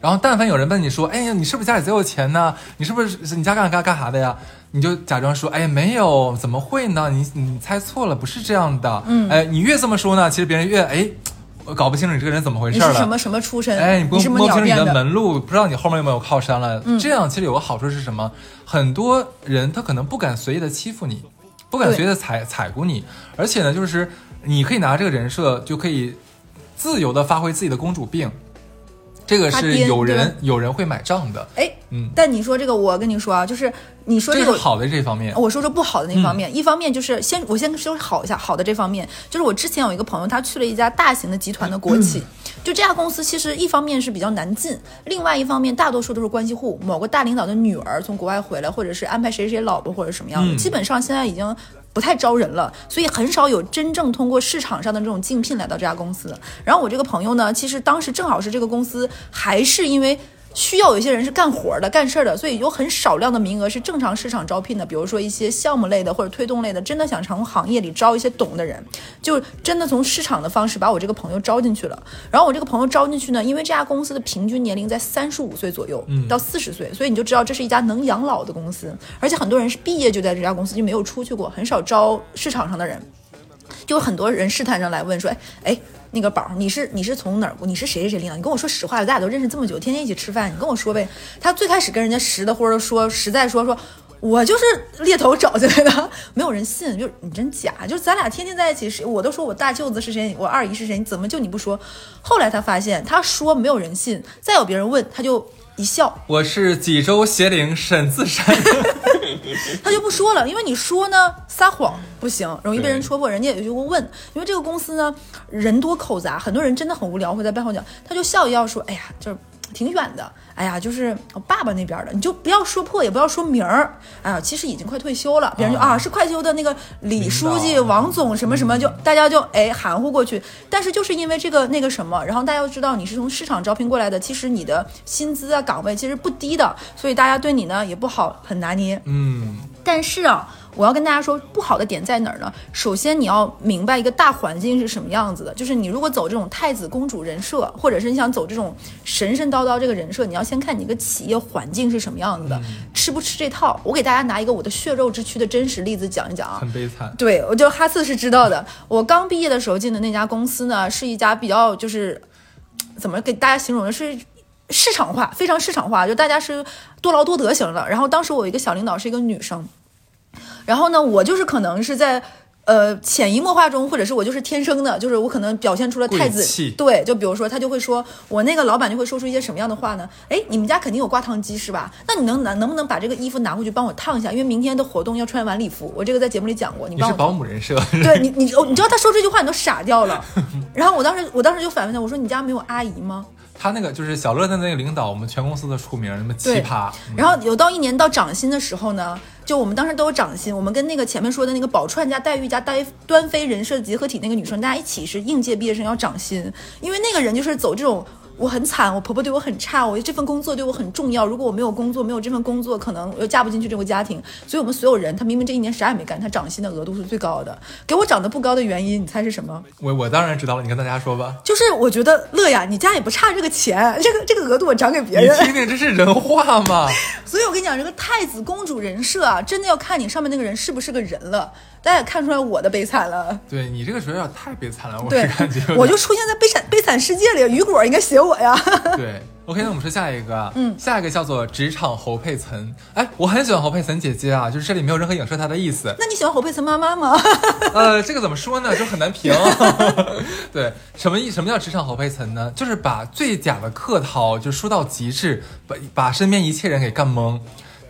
然后，但凡有人问你说：“哎呀，你是不是家里贼有钱呢？你是不是你家干干干啥的呀？”你就假装说：“哎呀，没有，怎么会呢？你你猜错了，不是这样的。”嗯，哎，你越这么说呢，其实别人越哎，我搞不清楚你这个人怎么回事了。什么什么出身？哎，你不摸不清你的？门路，不知道你后面有没有靠山了。嗯这样其实有个好处是什么？很多人他可能不敢随意的欺负你，不敢随意的踩踩过你，而且呢，就是你可以拿这个人设就可以自由的发挥自己的公主病，这个是有人有人会买账的，哎，嗯，但你说这个，我跟你说啊，就是你说这个好的这方面。我说说不好的那方嗯面，一方面就是先我先说好一下好的这方面，就是我之前有一个朋友，他去了一家大型的集团的国企，[clears throat] 嗯就这家公司其实一方面是比较难进，另外一方面大多数都是关系户，某个大领导的女儿从国外回来，或者是安排谁谁谁老婆或者什么样的，嗯基本上现在已经。不太招人了，所以很少有真正通过市场上的这种竞聘来到这家公司。然后我这个朋友呢，其实当时正好是这个公司还是因为需要有一些人是干活的、干事儿的，所以有很少量的名额是正常市场招聘的。比如说一些项目类的或者推动类的，真的想从行业里招一些懂的人，就真的从市场的方式把我这个朋友招进去了。然后我这个朋友招进去呢，因为这家公司的平均年龄在三十五岁左右到四十岁，所以你就知道这是一家能养老的公司，而且很多人是毕业就在这家公司就没有出去过，很少招市场上的人。就有很多人试探上来问说，哎哎，那个宝儿，你是你是从哪儿？你是谁谁谁领导？你跟我说实话，咱俩都认识这么久，天天一起吃饭，你跟我说呗。他最开始跟人家实的或者说实在说说。我就是猎头找进来的，[laughs] 没有人信，就是你真假，就是咱俩天天在一起，谁我都说我大舅子是谁，我二姨是谁，你怎么就你不说？后来他发现，他说没有人信，再有别人问，他就一笑，我是济州邪灵沈自山，[laughs] [laughs] 他就不说了，因为你说呢，撒谎不行，容易被人戳破。人家也就会问，因为这个公司呢，人多口杂，很多人真的很无聊，会在背后讲。他就笑一笑说：“哎呀，就是挺远的，哎呀，就是我爸爸那边的，你就不要说破，也不要说名儿。哎呀，其实已经快退休了，别人就啊是快退休的那个李书记、王总什么什么，就大家就哎含糊过去。但是就是因为这个那个什么，然后大家又知道你是从市场招聘过来的，其实你的薪资啊岗位其实不低的，所以大家对你呢也不好很拿捏。嗯，但是啊，我要跟大家说，不好的点在哪儿呢？首先你要明白一个大环境是什么样子的，就是你如果走这种太子公主人设，或者是你想走这种神神叨叨这个人设，你要先看你一个企业环境是什么样子的，吃不吃这套。我给大家拿一个我的血肉之躯的真实例子讲一讲啊。很悲惨。对，我就哈次是知道的。我刚毕业的时候进的那家公司呢，是一家比较就是怎么给大家形容呢？是市场化，非常市场化，就大家是多劳多得型的。然后当时我有一个小领导是一个女生，然后呢，我就是可能是在。呃，潜移默化中，或者是我就是天生的，就是我可能表现出了太子气对，就比如说他就会说，我那个老板就会说出一些什么样的话呢？哎，你们家肯定有挂烫机是吧？那你能能能不能把这个衣服拿过去帮我烫一下？因为明天的活动要穿晚礼服，我这个在节目里讲过，你你是帮我保姆人设，对你，你哦，你知道他说这句话你都傻掉了。然后我当时，我当时就反问他，我说你家没有阿姨吗？他那个就是小乐的那个领导，我们全公司的出名，那么奇葩。然后有到一年到涨薪的时候呢，就我们当时都有涨薪，我们跟那个前面说的那个宝钏加黛玉加端端妃人设集合体那个女生，大家一起是应届毕业生要涨薪，因为那个人就是走这种。我很惨，我婆婆对我很差，我这份工作对我很重要。如果我没有工作，没有这份工作，可能我又嫁不进去这个家庭。所以，我们所有人，他明明这一年啥也没干，他涨薪的额度是最高的。给我涨得不高的原因，你猜是什么？我我当然知道了，你跟大家说吧。就是我觉得乐呀，你家也不差这个钱，[laughs] 这个这个额度我涨给别人你人。听听，这是人话吗？[laughs] 所以我跟你讲，这个太子公主人设啊，真的要看你上面那个人是不是个人了。大家也看出来我的悲惨了。对你这个学有点太悲惨了，我是感觉我就出现在悲惨悲惨世界里，雨果应该写我呀。[laughs] 对。OK，那我们说下一个，嗯，下一个叫做职场侯佩岑。哎，我很喜欢侯佩岑姐姐啊，就是这里没有任何影射她的意思。那你喜欢侯佩岑妈妈吗？[laughs] 呃，这个怎么说呢？就很难评。[laughs] 对，什么意？什么叫职场侯佩岑呢？就是把最假的客套就说到极致，把把身边一切人给干懵。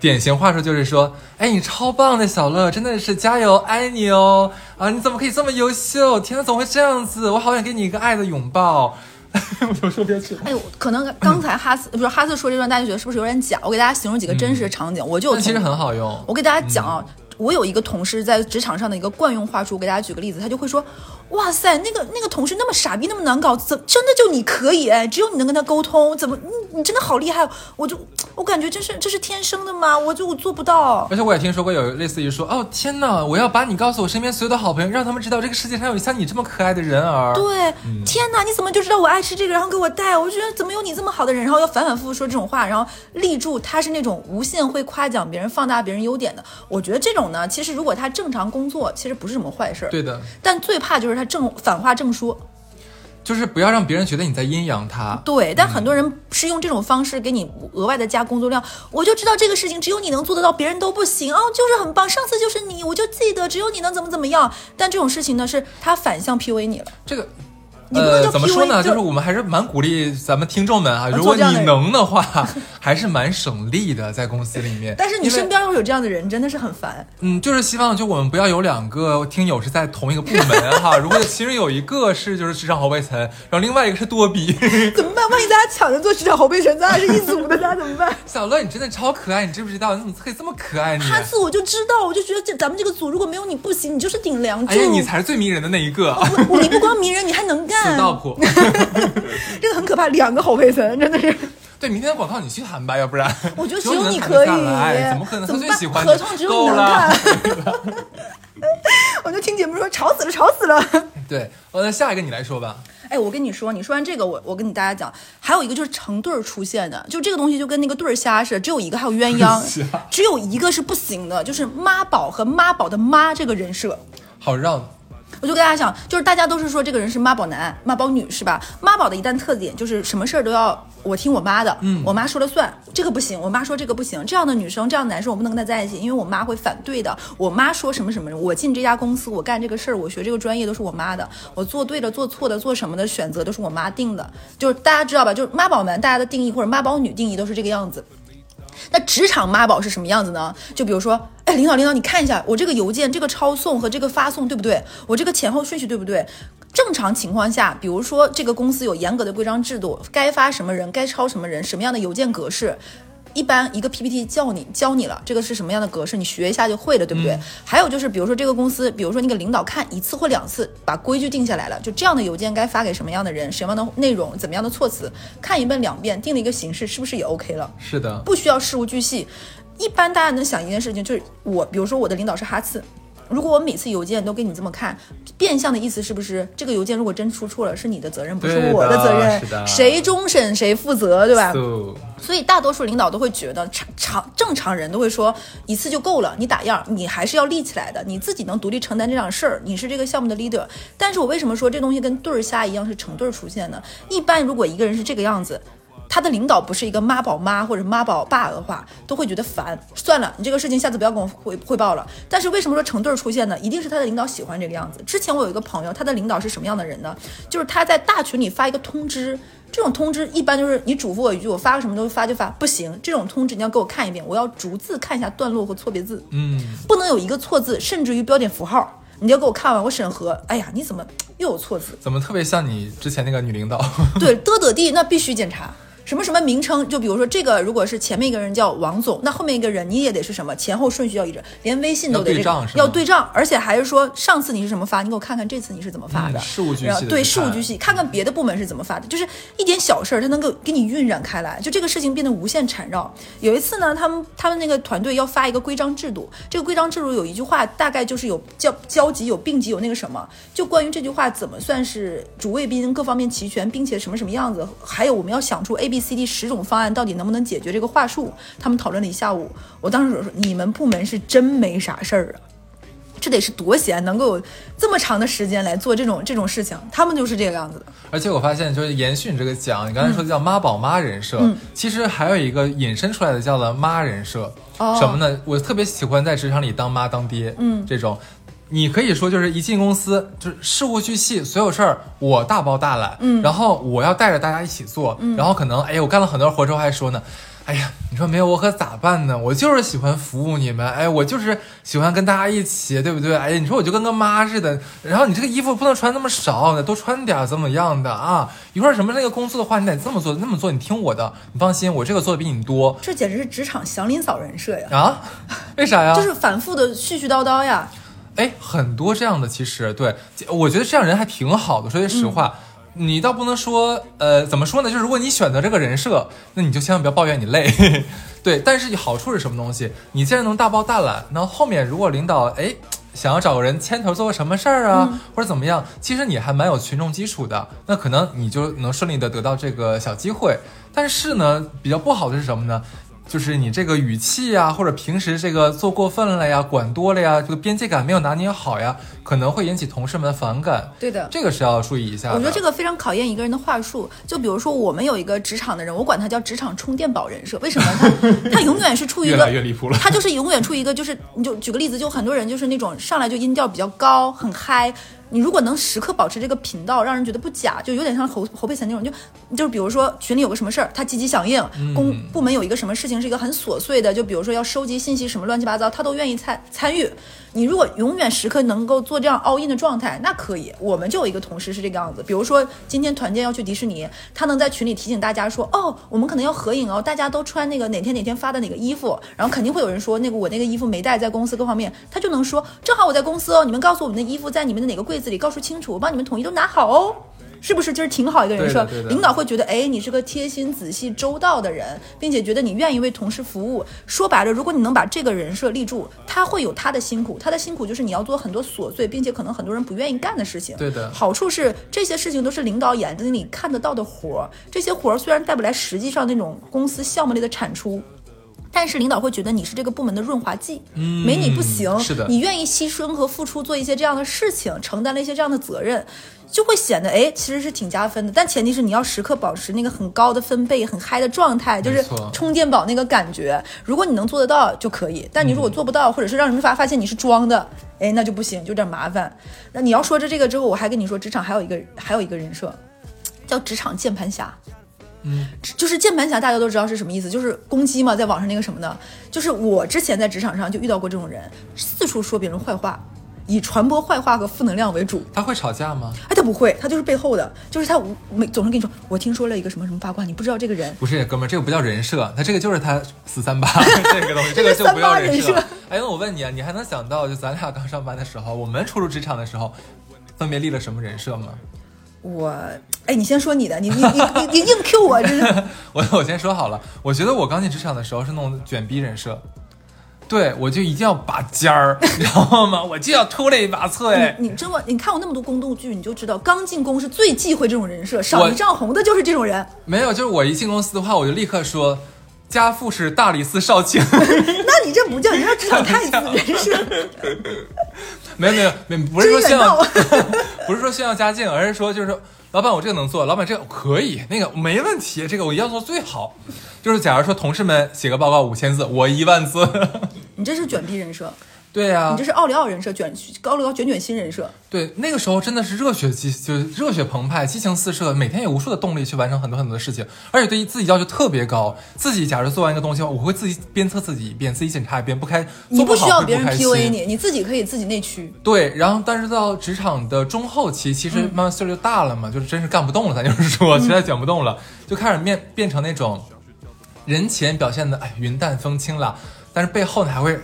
典型话术就是说，哎，你超棒的小乐，真的是加油，爱你哦！啊，你怎么可以这么优秀？天呐，怎么会这样子？我好想给你一个爱的拥抱。[laughs] 我就说别去了。哎呦，可能刚才哈斯不是哈斯说这段，大家觉得是不是有点假？我给大家形容几个真实的场景，我就其实很好用。我给大家讲啊，我有一个同事在职场上的一个惯用话术，我给大家举个例子，他就会说：“哇塞，那个那个同事那么傻逼，那么难搞，怎真的就你可以哎？只有你能跟他沟通，怎么你你真的好厉害？我就我感觉这是这是天生的吗？我就我做不到。而且我也听说过有类似于说，哦天哪，我要把你告诉我身边所有的好朋友，让他们知道这个世界上有像你这么可爱的人儿。对，天哪，你怎么就知道我爱吃这个，然后给我带？我就觉得怎么有你这么好的人，然后要反反复复说这种话，然后立住他是那种无限会夸奖别人、放大别人优点的。我觉得这种呢，其实如果他正常工作，其实不是什么坏事儿。对的，但最怕就是他正反话正说。就是不要让别人觉得你在阴阳他。对，但很多人是用这种方式给你额外的加工作量。我就知道这个事情只有你能做得到，别人都不行哦，就是很棒。上次就是你，我就记得只有你能怎么怎么样。但这种事情呢，是他反向 PUA 你了。这个。你不能呃，怎么说呢？就就是我们还是蛮鼓励咱们听众们啊，如果你能的话，[laughs] 还是蛮省力的，在公司里面。但是你身边要有这样的人，真的是很烦。嗯，就是希望就我们不要有两个听友是在同一个部门哈。如果其中有一个是就是职场后备层，然后另外一个是多比，[laughs] 怎么办？万一大家抢着做职场后备层，咱俩是一组的，咱俩怎么办？小乐你真的超可爱，你知不知道？你怎么可以这么可爱呢？哈次，我就知道，我就觉得这咱们这个组如果没有你不行，你就是顶梁柱。哎呀，你才是最迷人的那一个，你不光迷人，你还能干死。道谱。[laughs] 这个很可怕，两个侯佩岑真的是。对，明天的广告你去谈吧，要不然我觉得只有你可以，怎么可能？他最喜欢合同只有你能。看。[laughs] 我就听节目说吵死了，吵死了。对，呃，那下一个你来说吧。哎，我跟你说，你说完这个，我我跟你大家讲，还有一个就是成对儿出现的，就这个东西就跟那个对儿虾似的，只有一个，还有鸳鸯，[laughs] 只有一个是不行的，就是妈宝和妈宝的妈这个人设。好让我就跟大家讲，就是大家都是说这个人是妈宝男、妈宝女是吧？妈宝的一旦特点就是什么事儿都要我听我妈的，嗯，我妈说了算，这个不行，我妈说这个不行，这样的女生、这样的男生我不能跟他在一起，因为我妈会反对的。我妈说什么什么，我进这家公司，我干这个事儿，我学这个专业都是我妈的，我做对的、做错的、做什么的选择都是我妈定的。就是大家知道吧？就是妈宝男，大家的定义或者妈宝女定义都是这个样子。那职场妈宝是什么样子呢？就比如说，哎，领导领导，你看一下我这个邮件，这个抄送和这个发送对不对？我这个前后顺序对不对？正常情况下，比如说这个公司有严格的规章制度，该发什么人，该抄什么人，什么样的邮件格式。一般一个 PPT 教你教你了，这个是什么样的格式，你学一下就会了，对不对？还有就是，比如说这个公司，比如说你给领导看一次或两次，把规矩定下来了，就这样的邮件该发给什么样的人，什么样的内容，怎么样的措辞，看一遍两遍，定了一个形式，是不是也 OK 了？是的，不需要事无巨细。一般大家能想一件事情，就是我，比如说我的领导是哈次，如果我每次邮件都给你这么看，变相的意思是不是这个邮件如果真出错了，是你的责任，不是我的责任，谁终审谁负责，对吧所以大多数领导都会觉得常常正常人都会说一次就够了，你打样，你还是要立起来的，你自己能独立承担这档事儿，你是这个项目的 leader。但是我为什么说这东西跟对儿虾一样是成对儿出现呢？一般如果一个人是这个样子。他的领导不是一个妈宝妈或者妈宝爸的话，都会觉得烦。算了，你这个事情下次不要跟我汇汇报了。但是为什么说成对儿出现呢？一定是他的领导喜欢这个样子。之前我有一个朋友，他的领导是什么样的人呢？就是他在大群里发一个通知，这种通知一般就是你嘱咐我一句，我发个什么东西发就发，不行，这种通知你要给我看一遍，我要逐字看一下段落和错别字，嗯，不能有一个错字，甚至于标点符号，你要给我看完，我审核。哎呀，你怎么又有错字？怎么特别像你之前那个女领导？对，[laughs] 嘚嘚地那必须检查。什么什么名称，就比如说这个，如果是前面一个人叫王总，那后面一个人你也得是什么？前后顺序要一致，连微信都得这个要对账是吗？要对账，而且还是说上次你是什么发，你给我看看这次你是怎么发的，嗯事无巨细对事务局细，看看别的部门是怎么发的，就是一点小事儿，它能够给你晕染开来，就这个事情变得无限缠绕。有一次呢，他们他们那个团队要发一个规章制度，这个规章制度有一句话，大概就是有交交集、有并集、有那个什么，就关于这句话怎么算是主谓宾各方面齐全，并且什么什么样子，还有我们要想出 A、B、C、D 十种方案，到底能不能解决这个话术？他们讨论了一下午，我当时我说你们部门是真没啥事儿啊。这得是多闲，能够有这么长的时间来做这种这种事情，他们就是这个样子的。而且我发现，就是延续你这个讲，你刚才说的叫妈宝妈人设，嗯其实还有一个引申出来的叫做妈人设。哦什么呢？我特别喜欢在职场里当妈当爹，嗯这种。你可以说就是一进公司就是事无巨细，所有事儿我大包大揽，嗯然后我要带着大家一起做，然后可能哎呀我干了很多活之后还说呢，哎呀你说没有我可咋办呢？我就是喜欢服务你们，哎我就是喜欢跟大家一起，对不对？哎呀你说我就跟个妈似的，然后你这个衣服不能穿那么少，得多穿点怎么样的啊？一会儿什么那个工作的话你得这么做那么做，你听我的，你放心，我这个做的比你多这简直是职场祥林嫂人设呀，啊？为啥呀？就是反复的絮絮叨叨呀。哎，很多这样的，其实对，我觉得这样人还挺好的。说句实话，你倒不能说，呃，怎么说呢？就是如果你选择这个人设，那你就千万不要抱怨你累。[laughs] 对，但是好处是什么东西？你既然能大包大揽，那后面如果领导哎想要找个人牵头做个什么事儿啊，或者怎么样，其实你还蛮有群众基础的，那可能你就能顺利的得到这个小机会。但是呢，比较不好的是什么呢？就是你这个语气呀，或者平时这个做过分了呀，管多了呀，这个边界感没有拿捏好呀，可能会引起同事们的反感。对的。这个是要注意一下的。我觉得这个非常考验一个人的话术。就比如说，我们有一个职场的人，我管他叫职场充电宝人设。为什么？他他永远是处于一 [laughs] 越个来越离谱了。他就是永远处于一个，就是你就举个例子，就很多人就是那种上来就音调比较高，很嗨。你如果能时刻保持这个频道，让人觉得不假，就有点像侯侯佩岑那种，就就是比如说群里有个什么事儿，他积极响应；公部门有一个什么事情是一个很琐碎的，就比如说要收集信息什么乱七八糟，他都愿意参参与。你如果永远时刻能够做这样 all in 的状态，那可以。我们就有一个同事是这个样子，比如说今天团建要去迪士尼，他能在群里提醒大家说，哦，我们可能要合影哦，大家都穿那个哪天哪天发的哪个衣服，然后肯定会有人说那个我那个衣服没带，在公司各方面，他就能说，正好我在公司哦，你们告诉我们的衣服在你们的哪个柜子里，告诉清楚，我帮你们统一都拿好哦。是不是就是挺好一个人设领导会觉得，哎，你是个贴心、仔细、周到的人，并且觉得你愿意为同事服务。说白了，如果你能把这个人设立住，他会有他的辛苦，他的辛苦就是你要做很多琐碎，并且可能很多人不愿意干的事情。对的好处是这些事情都是领导眼睛里看得到的活儿，这些活儿虽然带不来实际上那种公司项目类的产出。但是领导会觉得你是这个部门的润滑剂，嗯没你不行。是的你愿意牺牲和付出做一些这样的事情，承担了一些这样的责任，就会显得哎，其实是挺加分的。但前提是你要时刻保持那个很高的分贝、很嗨的状态，就是充电宝那个感觉。如果你能做得到就可以，但你如果做不到，或者是让人发发现你是装的，哎，那就不行，就有点麻烦。那你要说着这个之后，我还跟你说，职场还有一个还有一个人设，叫职场键盘侠。嗯，就是键盘侠，大家都知道是什么意思，就是攻击嘛，在网上那个什么的。就是我之前在职场上就遇到过这种人，四处说别人坏话，以传播坏话和负能量为主。他会吵架吗？哎，他不会，他就是背后的，就是他无没总是跟你说，我听说了一个什么什么八卦，你不知道这个人。不是，哥们儿，这个不叫人设，他这个就是他四三八 [laughs] 这个东西，这个就不要人设哎，那我问你啊，你还能想到就咱俩刚上班的时候，我们初入职场的时候，分别立了什么人设吗？我，哎，你先说你的，你你你你你硬 Q 我，这是 [laughs] 我我先说好了，我觉得我刚进职场的时候是那种卷逼人设，对我就一定要拔尖儿，[laughs] 你知道吗？我就要出类拔萃。你真的，你看过那么多宫斗剧，你就知道刚进宫是最忌讳这种人设，少一丈红的就是这种人。没有，就是我一进公司的话，我就立刻说，家父是大理寺少卿。[laughs] 那你这不叫，你这职场太子人设。没有没有没有，不是说炫真耀远，不是说炫耀家境，而是说就是说，老板我这个能做，老板这个可以，那个没问题，这个我要做最好。就是假如说同事们写个报告五千字，我一万字。[laughs] 你这是卷逼人设，对呀、你这是奥利奥人设，卷奥利奥卷卷新人设。对，那个时候真的是热血激，就是热血澎湃，激情四射，每天有无数的动力去完成很多很多的事情，而且对自己要求特别高。自己假如做完一个东西，我会自己鞭策自己一遍，自己检查一遍，不开你不需要别人 PUA 你，你自己可以自己内驱。对，然后但是到职场的中后期，其嗯实慢慢岁数就大了嘛，就是真是干不动了，咱就是说，实在卷不动了，就开始面变成那种人前表现的哎云淡风轻了，但是背后呢还会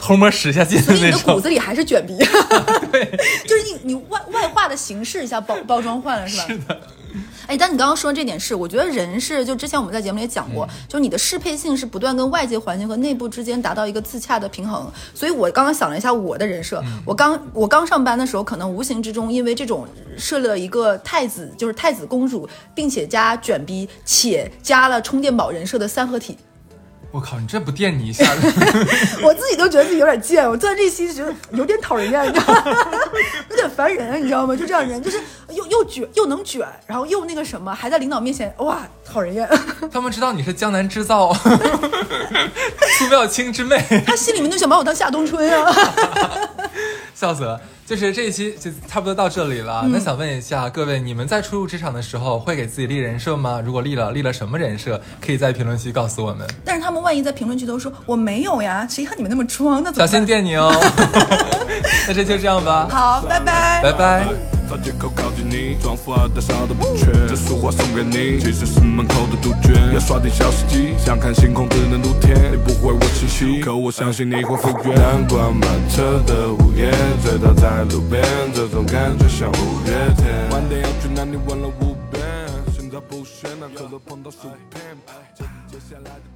偷摸使下劲的那所以你的骨。子里还是卷逼，[laughs] 对，[laughs] 就是你你外外化的形式一下包包装换了是吧？是的。哎，但你刚刚说这点是，我觉得人是就之前我们在节目里也讲过，就是你的适配性是不断跟外界环境和内部之间达到一个自洽的平衡。所以我刚刚想了一下我的人设，我刚我刚上班的时候，可能无形之中因为这种设了一个太子，就是太子公主，并且加卷逼，且加了充电宝人设的三合体。我靠，你这不电你一下？[laughs] 我自己都觉得自己有点贱，我做这期觉得有点讨人厌，你知道吗？[laughs] 有点烦人，你知道吗？就这样人，就是又又卷又能卷，然后又那个什么，还在领导面前哇讨人厌。[laughs] 他们知道你是江南织造苏妙清之妹，他心里面就想把我当夏冬春啊。笑死了。就是这一期就差不多到这里了。那想问一下各位，你们在初入职场的时候会给自己立人设吗？如果立了，立了什么人设？可以在评论区告诉我们。但是他们万一在评论区都说我没有呀，谁和你们那么装？那怎小心？电你哦。[laughs] 那这就这样吧，好，拜拜。拜拜。找借口靠近你，装富二代啥都不缺。这束花送给你，其实是门口的杜鹃。要刷点小司机，想看星空只能露天。你不会我气息，可我相信你会复原。阳光满车的午夜，醉倒在路边，这种感觉像五月天。晚点要去哪里问了五遍，心照不宣，那可乐碰到薯片。接接下来。